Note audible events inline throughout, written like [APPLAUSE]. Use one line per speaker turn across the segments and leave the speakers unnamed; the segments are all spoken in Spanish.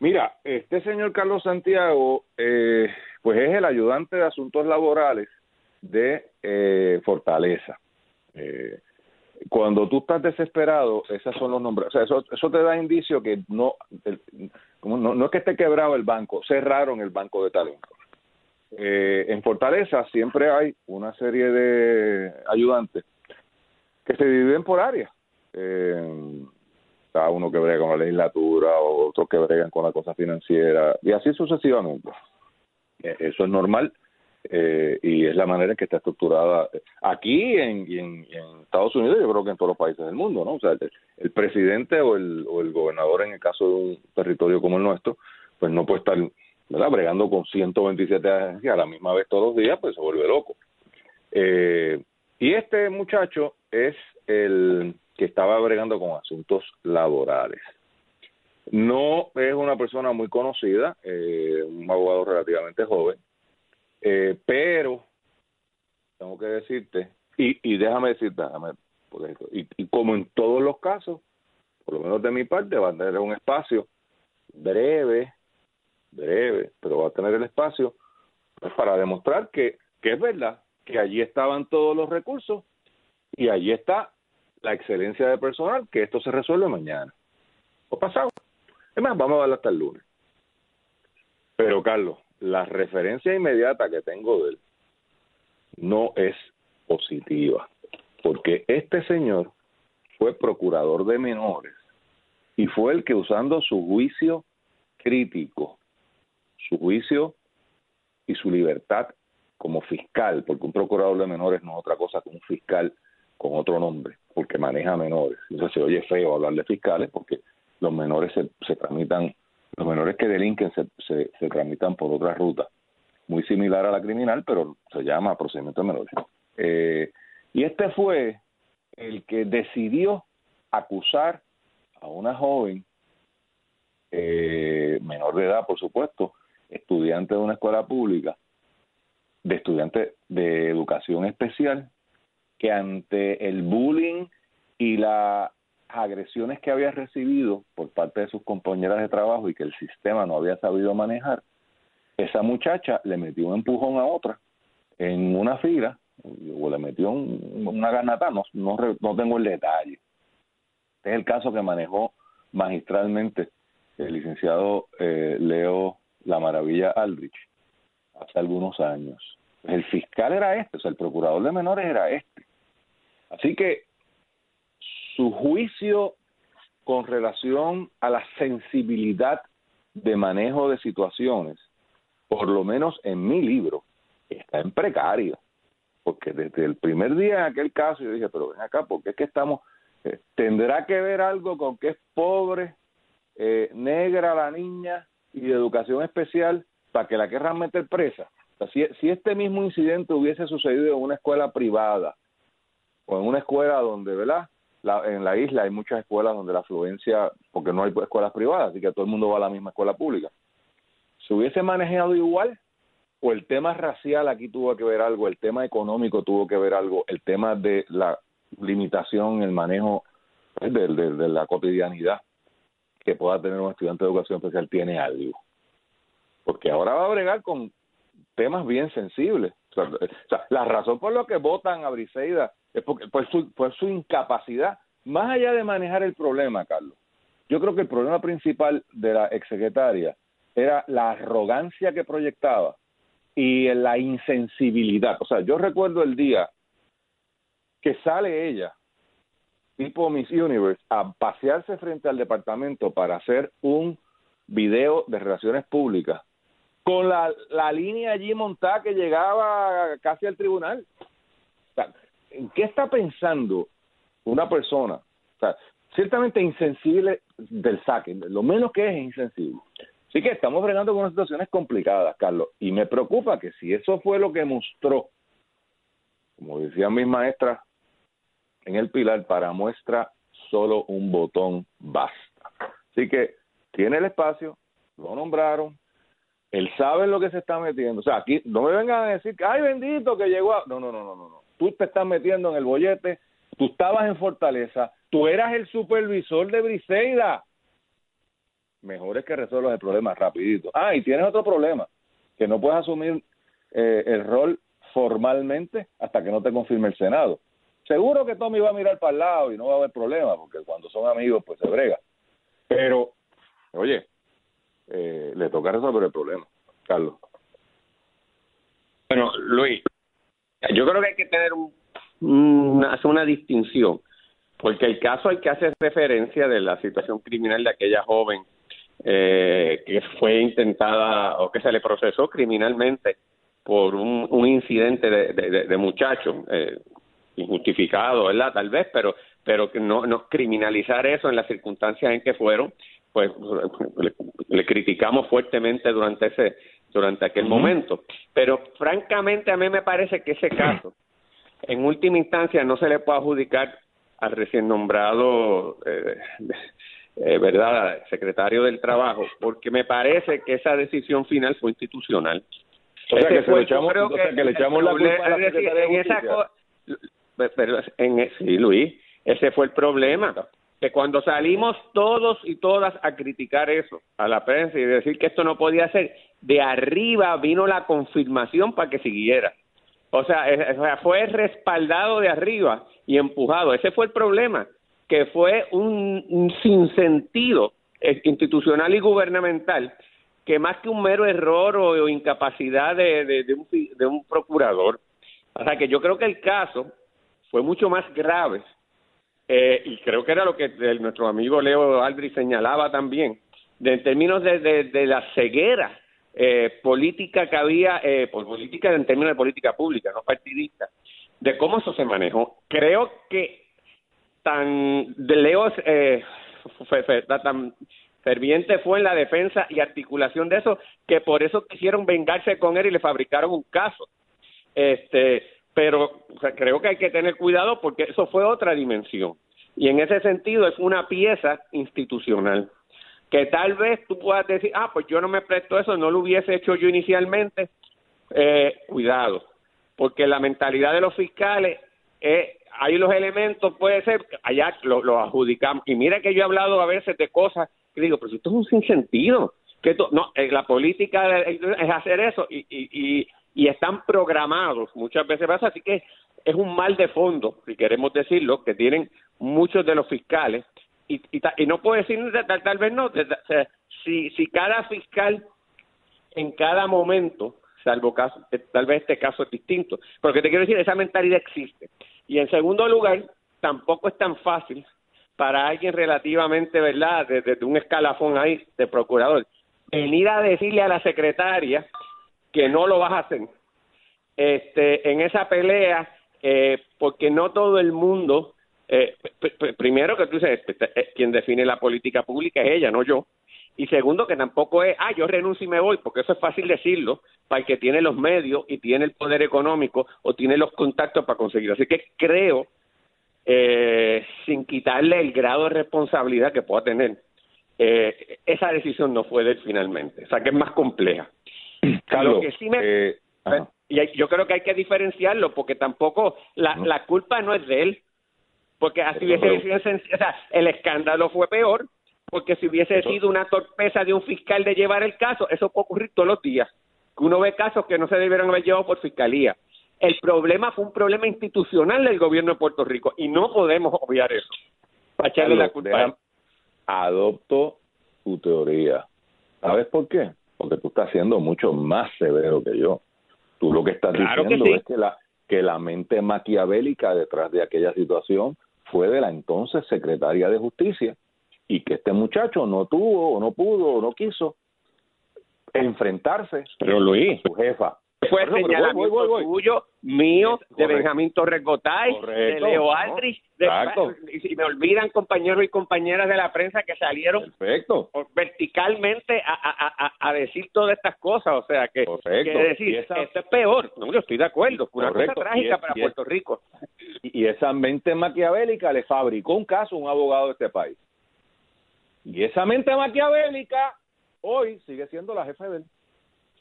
Mira, este señor Carlos Santiago, eh, pues es el ayudante de asuntos laborales de eh, Fortaleza. Eh, cuando tú estás desesperado, esos son los nombres. Eso, eso te da indicio que no, no, no es que esté quebrado el banco, cerraron el banco de talento. Eh, en Fortaleza siempre hay una serie de ayudantes que se dividen por áreas. Eh, está uno que brega con la legislatura, otros que bregan con la cosa financiera, y así sucesivamente. Eh, Eso es normal eh, y es la manera en que está estructurada aquí en, y en, y en Estados Unidos, yo creo que en todos los países del mundo, ¿no? O sea, el, el presidente o el, o el gobernador en el caso de un territorio como el nuestro, pues no puede estar, ¿verdad? Bregando con 127 agencias a la misma vez todos los días, pues se vuelve loco. Eh, y este muchacho es el que estaba bregando con asuntos laborales. No es una persona muy conocida, eh, un abogado relativamente joven, eh, pero tengo que decirte, y, y déjame decirte, déjame, y, y como en todos los casos, por lo menos de mi parte, va a tener un espacio breve, breve, pero va a tener el espacio para demostrar que, que es verdad, que allí estaban todos los recursos y allí está la excelencia de personal, que esto se resuelve mañana o pasado. Es más, vamos a darle hasta el lunes. Pero, Carlos, la referencia inmediata que tengo de él no es positiva, porque este señor fue procurador de menores y fue el que usando su juicio crítico, su juicio y su libertad como fiscal, porque un procurador de menores no es otra cosa que un fiscal con otro nombre, porque maneja menores. Entonces se oye feo hablar de fiscales porque los menores se, se tramitan, los menores que delinquen se, se, tramitan por otra ruta, muy similar a la criminal, pero se llama procedimiento de menores. Eh, y este fue el que decidió acusar a una joven, eh, menor de edad, por supuesto, estudiante de una escuela pública, de estudiante de educación especial, que ante el bullying y las agresiones que había recibido por parte de sus compañeras de trabajo y que el sistema no había sabido manejar, esa muchacha le metió un empujón a otra en una fila o le metió un- una garnata, no, no, no tengo el detalle. Este es el caso que manejó magistralmente el licenciado eh, Leo La Maravilla Aldrich hace algunos años. El fiscal era este, o sea, el procurador de menores era este. Así que su juicio con relación a la sensibilidad de manejo de situaciones, por lo menos en mi libro, está en precario. Porque desde el primer día en aquel caso yo dije, pero ven acá, porque es que estamos, eh, tendrá que ver algo con que es pobre, eh, negra la niña y de educación especial para que la querran meter presa. Si, si este mismo incidente hubiese sucedido en una escuela privada o en una escuela donde, ¿verdad? La- en la isla hay muchas escuelas donde la afluencia, porque no hay escuelas privadas, así que todo el mundo va a la misma escuela pública. ¿Se hubiese manejado igual? ¿O el tema racial aquí tuvo que ver algo? ¿El tema económico tuvo que ver algo? ¿El tema de la limitación, el manejo pues, de, de- la cotidianidad que pueda tener un estudiante de educación especial tiene algo? Porque ahora va a bregar con temas bien sensibles. Sea, la razón por la que votan a Briseida es porque por su, su incapacidad, más allá de manejar el problema, Carlos, yo creo que el problema principal de la exsecretaria era la arrogancia que proyectaba y la insensibilidad. O sea, yo recuerdo el día que sale ella, tipo Miss Universe, a pasearse frente al departamento para hacer un video de relaciones públicas con la, la línea allí montada que llegaba casi al tribunal. ¿En qué está pensando una persona? O sea, ciertamente insensible del saque, lo menos que es insensible. Así que estamos frenando con unas situaciones complicadas, Carlos, y me preocupa que si eso fue lo que mostró, como decían mis maestras en el pilar, para muestra solo un botón basta. Así que tiene el espacio, lo nombraron, él sabe lo que se está metiendo. O sea, aquí no me vengan a decir que, ay bendito que llegó a... No, no, no, no, no. Tú te estás metiendo en el bollete, tú estabas en Fortaleza, tú eras el supervisor de Briseida. Mejor es que resuelvas el problema rapidito. Ah, y tienes otro problema, que no puedes asumir eh, el rol formalmente hasta que no te confirme el Senado. Seguro que Tommy va a mirar para el lado y no va a haber problema, porque cuando son amigos pues se brega. Pero, oye, eh, le toca resolver el problema. Carlos.
Bueno, Luis, yo creo que hay que tener un, hacer una distinción, porque el caso hay que hacer referencia de la situación criminal de aquella joven eh, que fue intentada o que se le procesó criminalmente por un, un incidente de, de, de muchacho eh, injustificado, ¿verdad? Tal vez, pero pero que no, no criminalizar eso en las circunstancias en que fueron pues le, criticamos fuertemente durante ese durante aquel momento. Pero francamente a mí me parece que ese caso [CLEARS THROAT] en última instancia no se le puede adjudicar al recién nombrado eh, eh, verdad secretario del trabajo porque me parece que esa decisión final fue institucional.
O sea, que, se le echamos, que, le echamos la culpa a la en esa
pero en, sí Luis ese fue el problema que cuando salimos todos y todas a criticar eso a la prensa y decir que esto no podía ser, de arriba vino la confirmación para que siguiera. O sea, fue respaldado de arriba y empujado. Ese fue el problema, que fue un, sinsentido eh, institucional y gubernamental que más que un mero error o, incapacidad de, de, un, de un procurador. O sea, que yo creo que el caso fue mucho más grave eh, y creo que era lo que nuestro amigo Leo Aldrich señalaba también, de, en términos de, de, la ceguera eh, política que había, eh, política en términos de política pública, no partidista, de cómo eso se manejó. Creo que tan de Leo eh, tan ferviente fue en la defensa y articulación de eso que por eso quisieron vengarse con él y le fabricaron un caso. Este, pero creo que hay que tener cuidado porque eso fue otra dimensión. Y en ese sentido es una pieza institucional que tal vez tú puedas decir, ah, pues yo no me presto eso, no lo hubiese hecho yo inicialmente. Eh, cuidado, porque la mentalidad de los fiscales, eh, hay los elementos, puede ser, allá lo, adjudicamos. Y mira que yo he hablado a veces de cosas que digo, pero esto es un sinsentido. Que no, eh, la política es hacer eso y, y, y están programados, muchas veces pasa, así que es un mal de fondo, si queremos decirlo, que tienen muchos de los fiscales, y, y, no puedo decir, tal, tal vez no, si, si cada fiscal en cada momento, salvo caso, eh, tal vez este caso es distinto, porque te quiero decir, esa mentalidad existe. Y en segundo lugar, tampoco es tan fácil para alguien relativamente, ¿verdad?, desde un escalafón ahí de procurador, venir a decirle a la secretaria que no lo vas a hacer. Este, en esa pelea, eh, porque no todo el mundo, eh, primero que tú dices, este, eh, quien define la política pública es ella, no yo. Y segundo, que tampoco es, ah, yo renuncio y me voy, porque eso es fácil decirlo para el que tiene los medios y tiene el poder económico o tiene los contactos para conseguirlo. Así que creo, eh, sin quitarle el grado de responsabilidad que pueda tener, eh, esa decisión no fue de él finalmente. O sea, que es más compleja. [CLEARS THROAT]
Carlos,
que sí me, eh, y yo creo que hay que diferenciarlo porque tampoco la, la culpa no es de él porque así hubiese sido o sea, el escándalo fue peor porque si hubiese sido una torpeza de un fiscal de llevar el caso eso puede ocurrir todos los días que uno ve casos que no se debieron haber llevado por fiscalía. El problema fue un problema institucional del gobierno de Puerto Rico y no podemos obviar eso para echarle la culpa
adopto tu teoría. ¿Sabes por qué? Porque tú estás siendo mucho más severo que yo. Tú lo que estás
Claro que
diciendo
sí.
es que la, que la mente maquiavélica detrás de aquella situación fue de la entonces secretaria de Justicia y que este muchacho no tuvo o no pudo o no quiso enfrentarse
Pero Luis,
a su jefa.
Fue
pero voy,
señalamiento
voy, voy, voy.
tuyo, mío, de. Benjamín Torres Gotay, de Leo
¿no?
Aldrich, de, y si me olvidan compañeros y compañeras de la prensa que salieron
Perfecto.
verticalmente a, a, a, a decir todas estas cosas, o sea que, decir,
esa-
esto es peor, no, yo estoy de acuerdo, una
Correcto.
cosa trágica
es-
para
es-
Puerto Rico.
Y esa mente maquiavélica le fabricó un caso a un abogado de este país. Y esa mente maquiavélica hoy sigue siendo la jefa de él.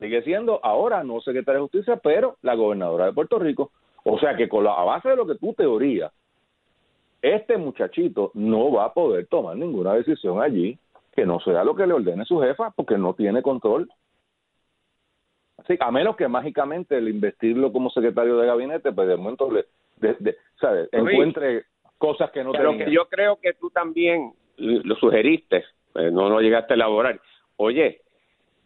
Sigue siendo ahora no secretaria de justicia, pero la gobernadora de Puerto Rico. O sea que con la, a base de lo que tú teorías, este muchachito no va a poder tomar ninguna decisión allí que no sea lo que le ordene su jefa, porque no tiene control. Así, a menos que mágicamente el investirlo como secretario de gabinete, pues de momento le, de- de- ¿sabes? Encuentre cosas que no
Pero que yo creo que tú también lo sugeriste, eh, no lo llegaste a elaborar. Oye,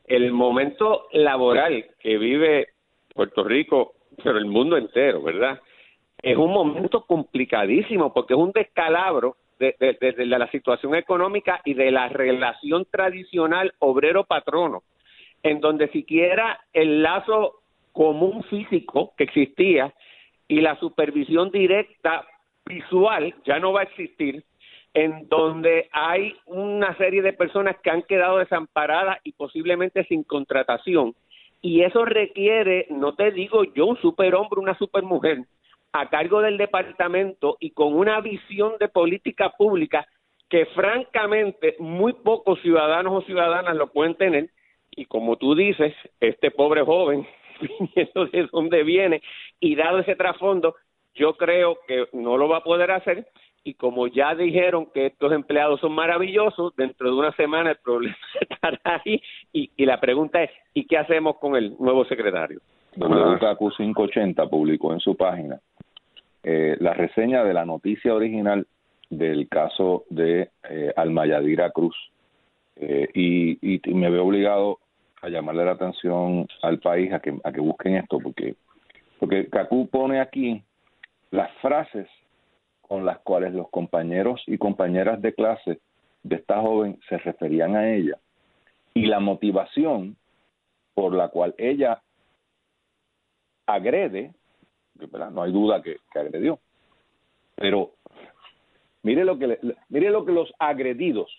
el momento laboral que vive Puerto Rico, pero el mundo entero, ¿verdad? Es un momento complicadísimo porque es un descalabro de, de- la situación económica y de la relación tradicional obrero-patrono, en donde siquiera el lazo común físico que existía y la supervisión directa visual ya no va a existir, en donde hay una serie de personas que han quedado desamparadas y posiblemente sin contratación. Y eso requiere, no te digo yo, un superhombre, una supermujer, a cargo del departamento y con una visión de política pública que francamente muy pocos ciudadanos o ciudadanas lo pueden tener. Y como tú dices, este pobre joven, [LAUGHS] viniendo de donde viene y dado ese trasfondo, yo creo que no lo va a poder hacer y como ya dijeron que estos empleados son maravillosos, dentro de una semana el problema [LAUGHS] estará ahí. Y, la pregunta es, ¿y qué hacemos con el nuevo secretario?
WKQ 580 publicó en su página. Eh, la reseña de la noticia original del caso de eh, Almayadira Cruz. Eh, y, y, y me veo obligado a llamarle la atención al país a que, a que busquen esto porque porque Cacú pone aquí las frases con las cuales los compañeros y compañeras de clase de esta joven se referían a ella y la motivación por la cual ella agrede, no hay duda que, agredió, pero mire lo que mire lo que los agredidos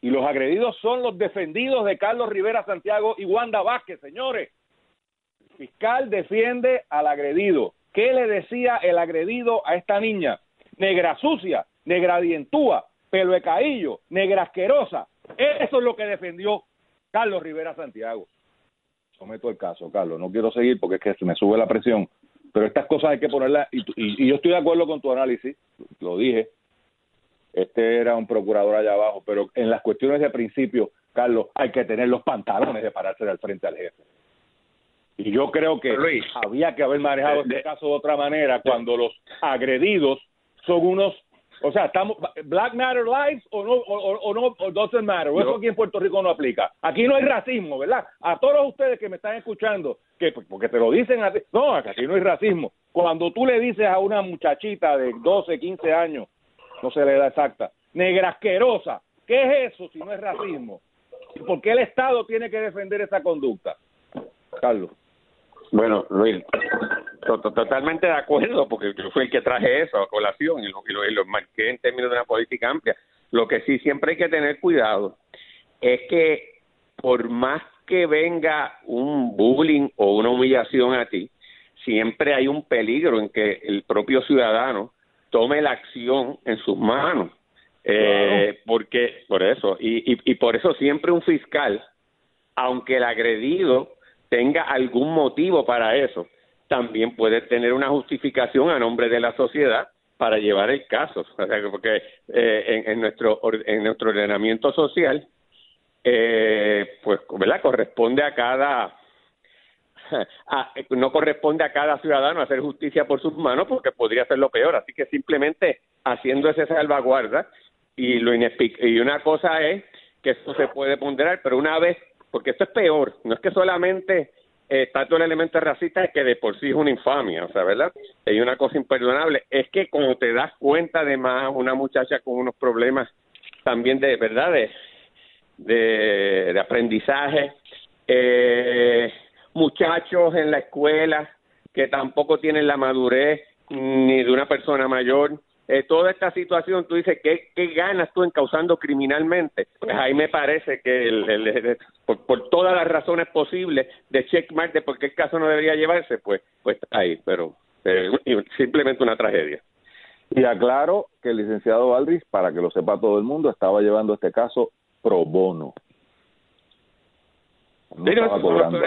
y los agredidos son los defendidos de Carlos Rivera Santiago y Wanda Vázquez, señores. El fiscal defiende al agredido. ¿Qué le decía el agredido a esta niña? Negra sucia, negra dientúa, pelo de caillo, negra asquerosa. Eso es lo que defendió Carlos Rivera Santiago someto el caso, Carlos. No quiero seguir porque es que se me sube la presión. Pero estas cosas hay que ponerlas, y, y- y yo estoy de acuerdo con tu análisis, lo dije. Este era un procurador allá abajo, pero en las cuestiones de principio, Carlos, hay que tener los pantalones de pararse al frente al jefe. Y yo creo que
Luis.
había que haber manejado
De-
este caso de otra manera cuando los agredidos son unos, o sea, estamos Black Matter Lives o no o, no o doesn't matter. O eso aquí en Puerto Rico no aplica. Aquí no hay racismo, ¿verdad? A todos ustedes que me están escuchando, que pues, porque te lo dicen así, no, aquí no hay racismo. Cuando tú le dices a una muchachita de 12, 15 años, no se le da exacta, negra asquerosa, ¿qué es eso si no es racismo? ¿Y ¿Por qué el Estado tiene que defender esa conducta? Carlos.
Bueno, Luis, totalmente de acuerdo, porque yo fui el que traje eso a colación y lo, y lo, y lo marqué en términos de una política amplia. Lo que sí siempre hay que tener cuidado es que por más que venga un bullying o una humillación a ti, siempre hay un peligro en que el propio ciudadano tome la acción en sus manos. Eh, porque por eso y, y, y por eso siempre un fiscal aunque el agredido tenga algún motivo para eso, también puede tener una justificación a nombre de la sociedad para llevar el caso, porque eh, en, en nuestro en nuestro ordenamiento social, eh, pues, ¿verdad? Corresponde a cada [LAUGHS] a- no corresponde a cada ciudadano hacer justicia por sus manos porque podría ser lo peor, así que simplemente haciendo esa salvaguarda y lo y una cosa es que esto se puede ponderar, pero una vez, porque esto es peor, no es que solamente eh, está todo el elemento racista que de por sí es una infamia, o sea, ¿verdad? Hay una cosa imperdonable, es que cuando te das cuenta además una muchacha con unos problemas también de verdad de, de, de aprendizaje, eh, muchachos en la escuela que tampoco tienen la madurez ni de una persona mayor. Eh, toda esta situación, tú dices, ¿qué, ¿qué ganas tú en causando criminalmente? Pues ahí me parece que el, el- el- por, por todas las razones posibles de checkmark de por qué el caso no debería llevarse, pues, pues está ahí, pero eh, simplemente una tragedia.
Y aclaro que el licenciado Aldrich, para que lo sepa todo el mundo, estaba llevando este caso pro bono. No
Sí, no,
cobrando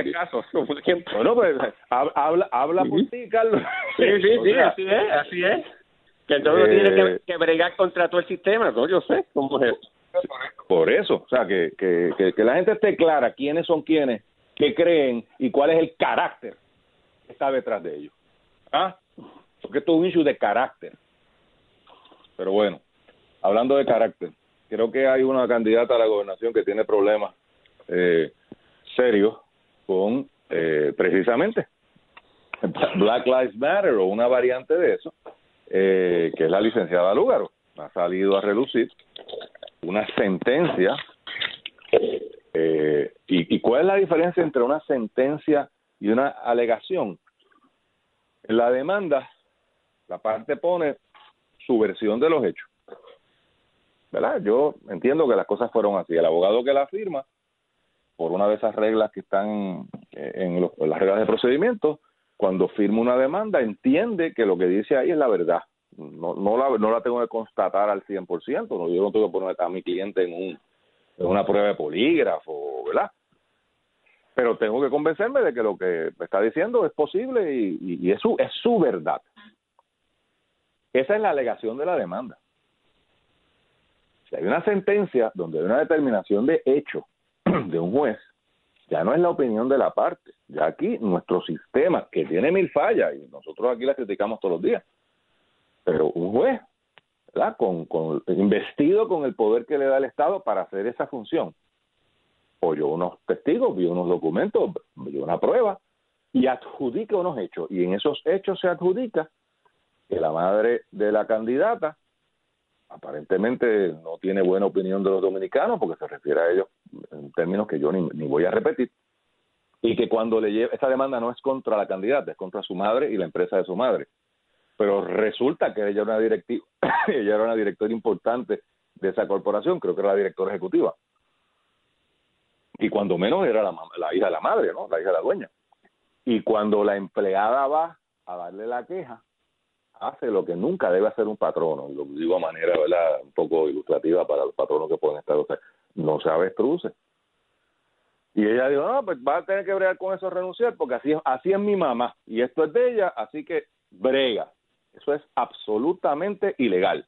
como siempre.
Bueno, pues hab- habla, habla por ti, Carlos.
Sí, sí, [LAUGHS] sí, así es, así es. Que entonces uno
Eh,
tiene que, que bregar contra todo el sistema, ¿no? Yo sé cómo es eso.
Por eso, o sea, que, que, que, que la gente esté clara quiénes son quiénes, qué creen y cuál es el carácter que está detrás de ellos. ¿Ah? Porque esto es un issue de carácter. Pero bueno, hablando de carácter, creo que hay una candidata a la gobernación que tiene problemas eh, serios con eh, precisamente [LAUGHS] Black Lives Matter o una variante de eso, eh, que es la licenciada Lúgaro. Ha salido a relucir una sentencia. eh, y, ¿Y cuál es la diferencia entre una sentencia y una alegación? En la demanda, la parte pone su versión de los hechos. ¿Verdad? Yo entiendo que las cosas fueron así. El abogado que la firma, por una de esas reglas que están eh, en, los- en las reglas de procedimiento, cuando firma una demanda, entiende que lo que dice ahí es la verdad. No, no, la, no la tengo que constatar al 100%, no, yo no tengo que poner a mi cliente en, un, en una prueba de polígrafo, ¿verdad? Pero tengo que convencerme de que lo que está diciendo es posible y, y- y es, su, es su verdad. Esa es la alegación de la demanda. Si hay una sentencia donde hay una determinación de hecho [CLEARS THROAT] de un juez, ya no es la opinión de la parte. Ya aquí nuestro sistema, que tiene mil fallas, y nosotros aquí la criticamos todos los días, pero un juez, ¿verdad? Con, con, investido con el poder que le da el Estado para hacer esa función, oyó unos testigos, vio unos documentos, vio una prueba, y adjudica unos hechos. Y en esos hechos se adjudica que la madre de la candidata aparentemente no tiene buena opinión de los dominicanos porque se refiere a ellos en términos que yo ni, ni voy a repetir. Y que cuando le lleva esta demanda no es contra la candidata es contra su madre y la empresa de su madre. Pero resulta que ella era una directiva [COUGHS] ella era una directora importante de esa corporación creo que era la directora ejecutiva. Y cuando menos era la, la hija de la madre no la hija de la dueña. Y cuando la empleada va a darle la queja hace lo que nunca debe hacer un patrono, lo digo a manera un poco ilustrativa para los patronos que pueden estar, o no se avestruce. Y ella dijo, no, pues va a tener que bregar con eso, renunciar, porque así, es- así es mi mamá, y esto es de ella, así que brega. Eso es absolutamente ilegal.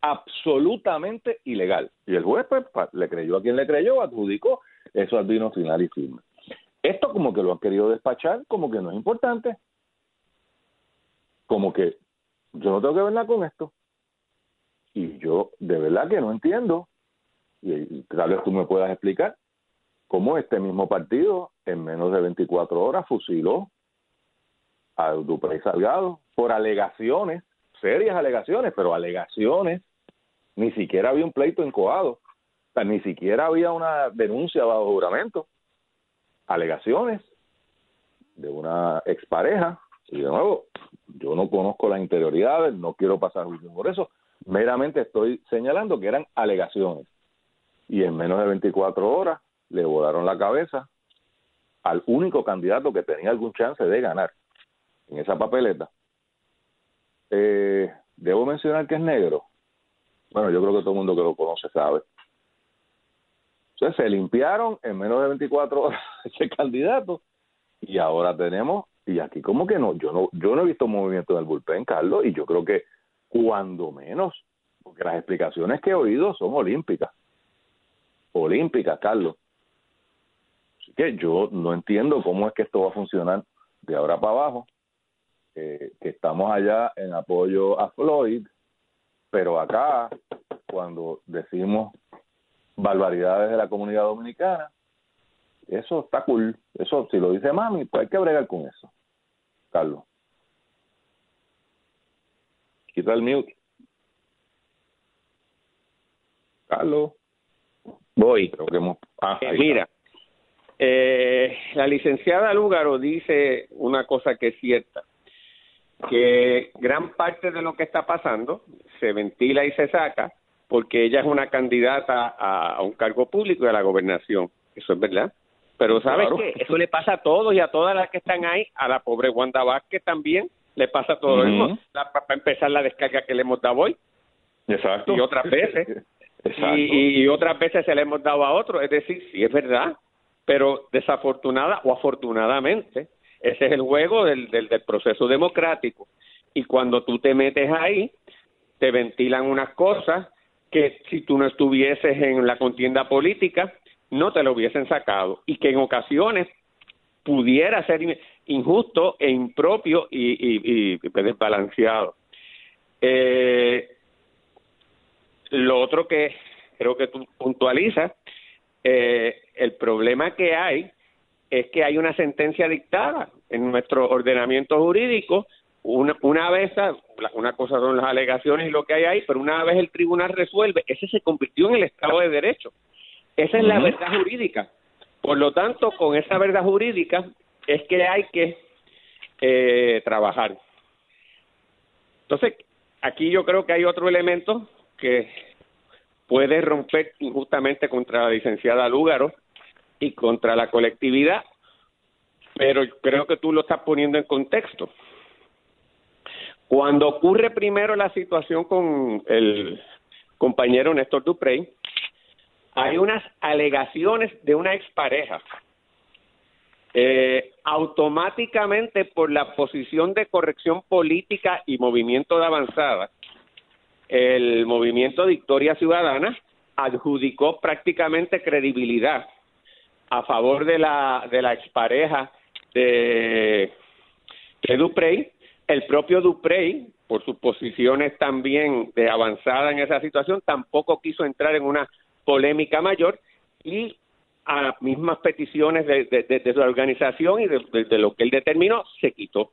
Absolutamente ilegal. Y el juez pues, le creyó a quien le creyó, adjudicó eso al vino final y firme. Esto como que lo han querido despachar, como que no es importante como que yo no tengo que ver nada con esto. Y yo de verdad que no entiendo, y, tal vez tú me puedas explicar, cómo este mismo partido en menos de 24 horas fusiló a Duprey Salgado por alegaciones, serias alegaciones, pero alegaciones, ni siquiera había un pleito encoado, o sea, ni siquiera había una denuncia bajo juramento, alegaciones de una expareja, y de nuevo, yo no conozco las interioridades, no quiero pasar juicio por eso, meramente estoy señalando que eran alegaciones. Y en menos de 24 horas le volaron la cabeza al único candidato que tenía algún chance de ganar en esa papeleta. Eh, Debo mencionar que es negro. Bueno, yo creo que todo el mundo que lo conoce sabe. Entonces se limpiaron en menos de 24 horas [LAUGHS] ese candidato y ahora tenemos y aquí como que no yo no yo no he visto movimiento en el bullpen Carlos y yo creo que cuando menos porque las explicaciones que he oído son olímpicas olímpicas Carlos así que yo no entiendo cómo es que esto va a funcionar de ahora para abajo que estamos allá en apoyo a Floyd pero acá cuando decimos barbaridades de la comunidad dominicana. Eso está cool. Eso, si lo dice mami, pues hay que bregar con eso. Carlos. Quita el mute. Carlos.
Voy. Eh, mira, eh, la licenciada Lúgaro dice una cosa que es cierta, que gran parte de lo que está pasando se ventila y se saca porque ella es una candidata a, a un cargo público a la gobernación. Eso es verdad. Pero ¿sabes
Claro.
qué? Eso le pasa a todos y a todas las que están ahí, a la pobre Wanda Vázquez también le pasa todo eso. La- Para empezar la descarga que le hemos dado hoy.
Exacto.
y otras veces.
Exacto.
y, y otras veces se le hemos dado a otros. Es decir, sí es verdad, pero desafortunada o afortunadamente, ese es el juego del, del, del proceso democrático. Y cuando tú te metes ahí, te ventilan unas cosas que si tú no estuvieses en la contienda política, no te lo hubiesen sacado. Y que en ocasiones pudiera ser in- injusto e impropio y, y, desbalanceado. Eh, lo otro que creo que tú puntualizas, eh, el problema que hay es que hay una sentencia dictada en nuestro ordenamiento jurídico. Una, una vez, una cosa son las alegaciones y lo que hay ahí, pero una vez el tribunal resuelve, ese se convirtió en el Estado de Derecho. Esa es la verdad jurídica. Por lo tanto, con esa verdad jurídica es que hay que eh, trabajar. Entonces, aquí yo creo que hay otro elemento que puede romper injustamente contra la licenciada Lúgaro y contra la colectividad, pero creo que tú lo estás poniendo en contexto. Cuando ocurre primero la situación con el compañero Néstor Duprey, hay unas alegaciones de una expareja. Eh, automáticamente por la posición de corrección política y movimiento de avanzada, el movimiento Victoria Ciudadana adjudicó prácticamente credibilidad a favor de la de la expareja de, de Duprey, el propio Duprey, por sus posiciones también de avanzada en esa situación, tampoco quiso entrar en una polémica mayor y a las mismas peticiones de, de, de- de su organización y de, lo que él determinó, se quitó.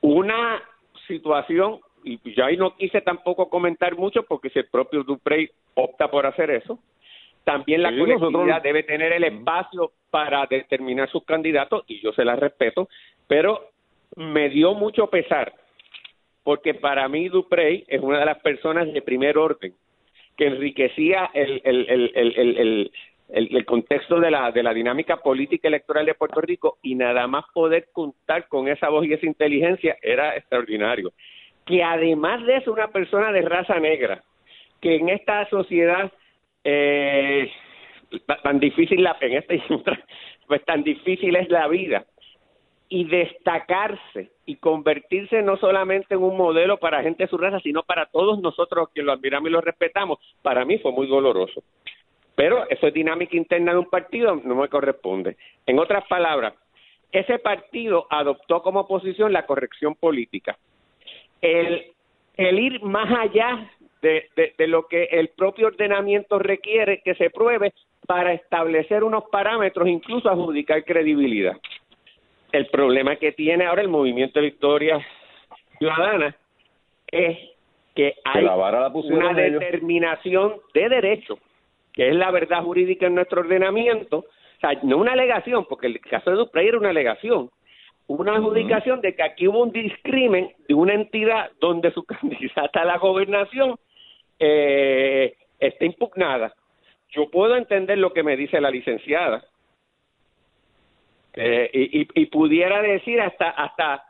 Una situación, y ya ahí no quise tampoco comentar mucho porque si el propio Duprey opta por hacer eso, también la
Sí,
colectividad
nosotros-
debe tener el espacio para determinar sus candidatos y yo se las respeto, pero me dio mucho pesar porque para mí Duprey es una de las personas de primer orden que enriquecía el, el, el, el, contexto de la, de la dinámica política electoral de Puerto Rico y nada más poder contar con esa voz y esa inteligencia era extraordinario. Que además de eso, una persona de raza negra, que en esta sociedad eh, ta- tan difícil la en pues tan difícil es la vida y destacarse y convertirse no solamente en un modelo para gente de su raza, sino para todos nosotros que lo admiramos y lo respetamos, para mí fue muy doloroso. Pero eso es dinámica interna de un partido, no me corresponde. En otras palabras, ese partido adoptó como posición la corrección política. El, el ir más allá de, de, de lo que el propio ordenamiento requiere que se pruebe para establecer unos parámetros, incluso adjudicar credibilidad. El problema que tiene ahora el movimiento de Victoria Ciudadana es que hay
la la
una
ellos.
determinación de derecho, que es la verdad jurídica en nuestro ordenamiento, o sea, no una alegación, porque el caso de Duprey era una alegación, una adjudicación de que aquí hubo un discrimen de una entidad donde su [LAUGHS] candidata a la gobernación eh, está impugnada. Yo puedo entender lo que me dice la licenciada, eh, y, y, y pudiera decir hasta hasta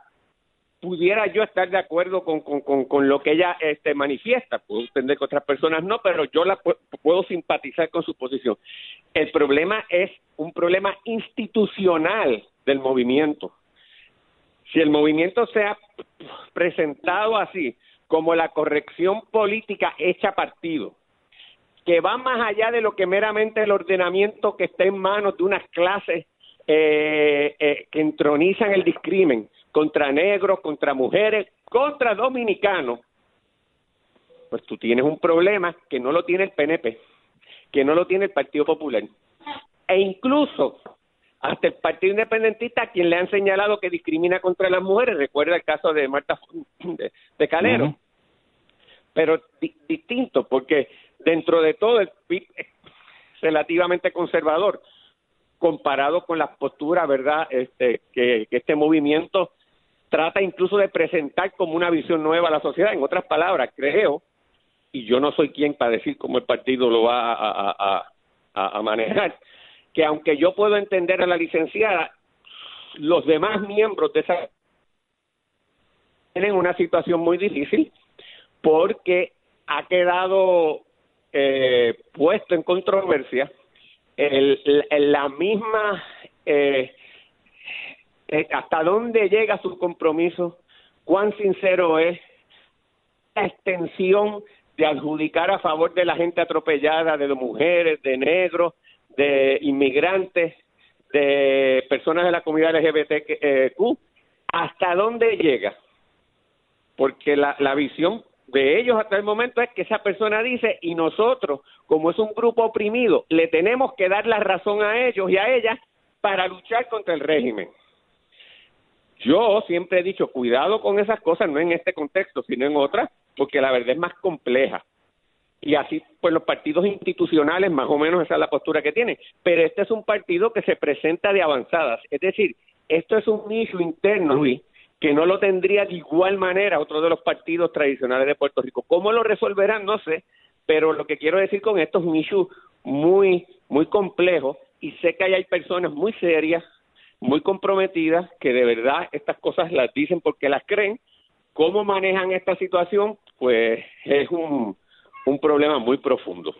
pudiera yo estar de acuerdo con, con, con, con lo que ella este, manifiesta. Puedo entender que otras personas no, pero yo la pu- puedo simpatizar con su posición. El problema es un problema institucional del movimiento. Si el movimiento se ha presentado así, como la corrección política hecha partido, que va más allá de lo que meramente el ordenamiento que está en manos de unas clases eh, eh, que entronizan el discrimen contra negros, contra mujeres, contra dominicanos, pues tú tienes un problema que no lo tiene el PNP, que no lo tiene el Partido Popular. E incluso hasta el Partido Independentista, a quien le han señalado que discrimina contra las mujeres, recuerda el caso de Marta de, Calero. Pero distinto, porque dentro de todo el PIB es relativamente conservador, comparado con las posturas, ¿verdad?, este, que, este movimiento trata incluso de presentar como una visión nueva a la sociedad. En otras palabras, creo, y yo no soy quien para decir cómo el partido lo va a, a, manejar, que aunque yo puedo entender a la licenciada, los demás miembros de esa tienen una situación muy difícil porque ha quedado eh, puesto en controversia el, la misma eh, eh, hasta dónde llega su compromiso, cuán sincero es la extensión de adjudicar a favor de la gente atropellada, de mujeres, de negros, de inmigrantes, de personas de la comunidad LGBTQ, hasta dónde llega. Porque la, la visión de ellos hasta el momento es que esa persona dice, y nosotros, como es un grupo oprimido, le tenemos que dar la razón a ellos y a ellas para luchar contra el régimen. Yo siempre he dicho, cuidado con esas cosas, no en este contexto, sino en otras, porque la verdad es más compleja. Y así, pues los partidos institucionales, más o menos esa es la postura que tienen. Pero este es un partido que se presenta de avanzadas. Es decir, esto es un issue interno, Luis, que no lo tendría de igual manera otro de los partidos tradicionales de Puerto Rico. ¿Cómo lo resolverán? No sé, pero lo que quiero decir con esto es un issue muy, muy complejo y sé que hay personas muy serias muy comprometidas que de verdad estas cosas las dicen porque las creen. ¿Cómo manejan esta situación? Pues es un, un problema muy profundo.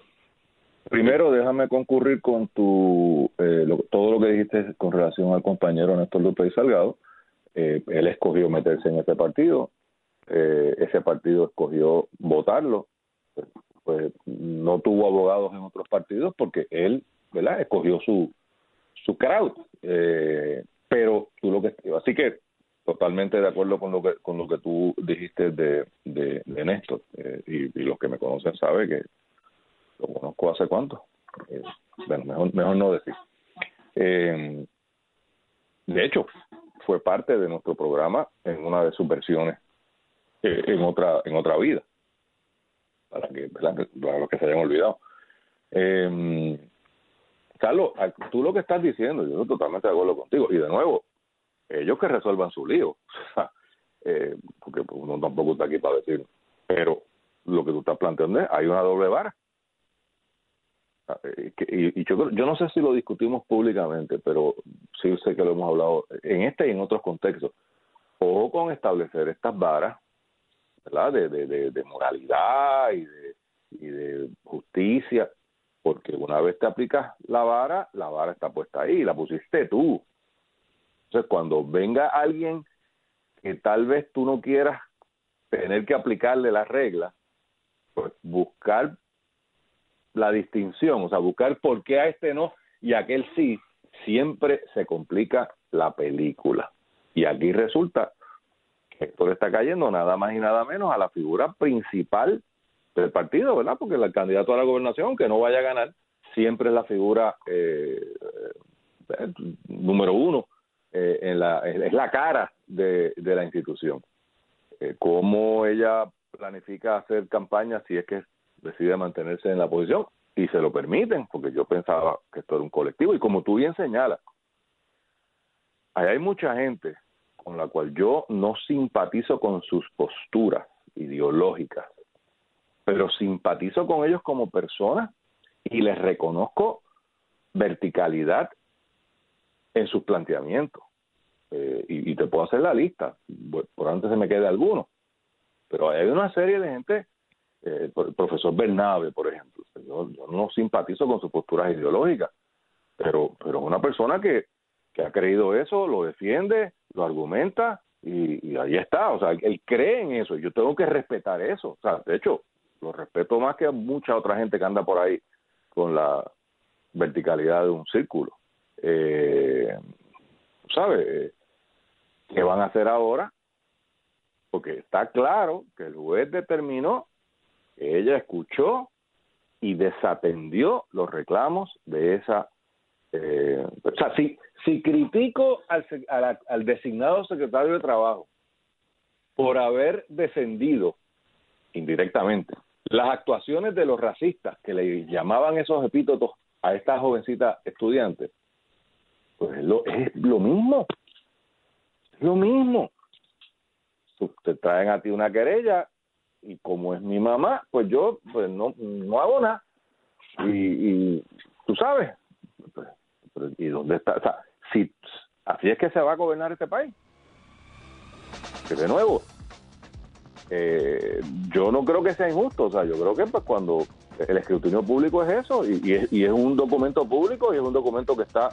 Primero, déjame concurrir con tu eh, todo lo que dijiste con relación al compañero Néstor López Salgado. Eh, él escogió meterse en ese partido, eh, ese partido escogió votarlo, pues no tuvo abogados en otros partidos porque él, ¿verdad? Escogió su su crowd. Eh, pero tú lo que así que totalmente de acuerdo con lo que con lo que tú dijiste de, de, Néstor eh, y, los que me conocen saben que lo conozco hace cuánto bueno mejor mejor no decir de hecho fue parte de nuestro programa en una de sus versiones en otra en otra vida para que para los que se hayan olvidado eh, Carlos, tú lo que estás diciendo, yo estoy totalmente de acuerdo contigo. Y de nuevo, ellos que resuelvan su lío. [LAUGHS] eh, porque uno tampoco está aquí para decir. Pero lo que tú estás planteando es, hay una doble vara. Eh, y, yo, no sé si lo discutimos públicamente, pero sí sé que lo hemos hablado en este y en otros contextos. Ojo con establecer estas varas, ¿verdad? De, moralidad y de, y de justicia porque una vez te aplicas la vara, la vara está puesta ahí, la pusiste tú. Entonces, cuando venga alguien que tal vez tú no quieras tener que aplicarle la regla, pues buscar la distinción, o sea, buscar por qué a este no y a aquel sí, siempre se complica la película. Y aquí resulta que esto está cayendo nada más y nada menos a la figura principal del partido, ¿verdad? Porque el candidato a la gobernación, que no vaya a ganar, siempre es la figura eh, eh, número uno, eh, en la, es la cara de, de la institución. ¿Cómo ella planifica hacer campaña si es que decide mantenerse en la posición? Y se lo permiten, porque yo pensaba que esto era un colectivo. Y como tú bien señalas, ahí hay mucha gente con la cual yo no simpatizo con sus posturas ideológicas, pero simpatizo con ellos como personas y les reconozco verticalidad en sus planteamientos. Eh, y, te puedo hacer la lista, por antes se me quede alguno, pero hay una serie de gente, eh, el profesor Bernabe, por ejemplo, yo, no simpatizo con sus posturas ideológicas, pero, pero es una persona que, que ha creído eso, lo defiende, lo argumenta y, y, ahí está, o sea, él cree en eso, yo tengo que respetar eso, o sea, de hecho, lo respeto más que a mucha otra gente que anda por ahí con la verticalidad de un círculo. Eh, ¿Sabes? ¿Qué van a hacer ahora? Porque está claro que el juez determinó que ella escuchó y desatendió los reclamos de esa... Eh, o sea, si, critico al, al, al designado secretario de Trabajo por haber defendido indirectamente las actuaciones de los racistas que le llamaban esos epítetos a esta jovencita estudiante, pues es lo, es lo mismo, es lo mismo. Te traen a ti una querella y como es mi mamá, pues yo pues no, no hago nada. Y, y tú sabes, pues, ¿y dónde está? O sea, si, así es que se va a gobernar este país. Que de nuevo, eh, yo no creo que sea injusto, o sea, yo creo que pues cuando el escrutinio público es eso, y, y, es, y es, un documento público y es un documento que está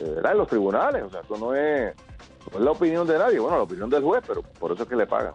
eh, en los tribunales, o sea, eso no es, no es la opinión de nadie, bueno, la opinión del juez, pero por eso es que le pagan.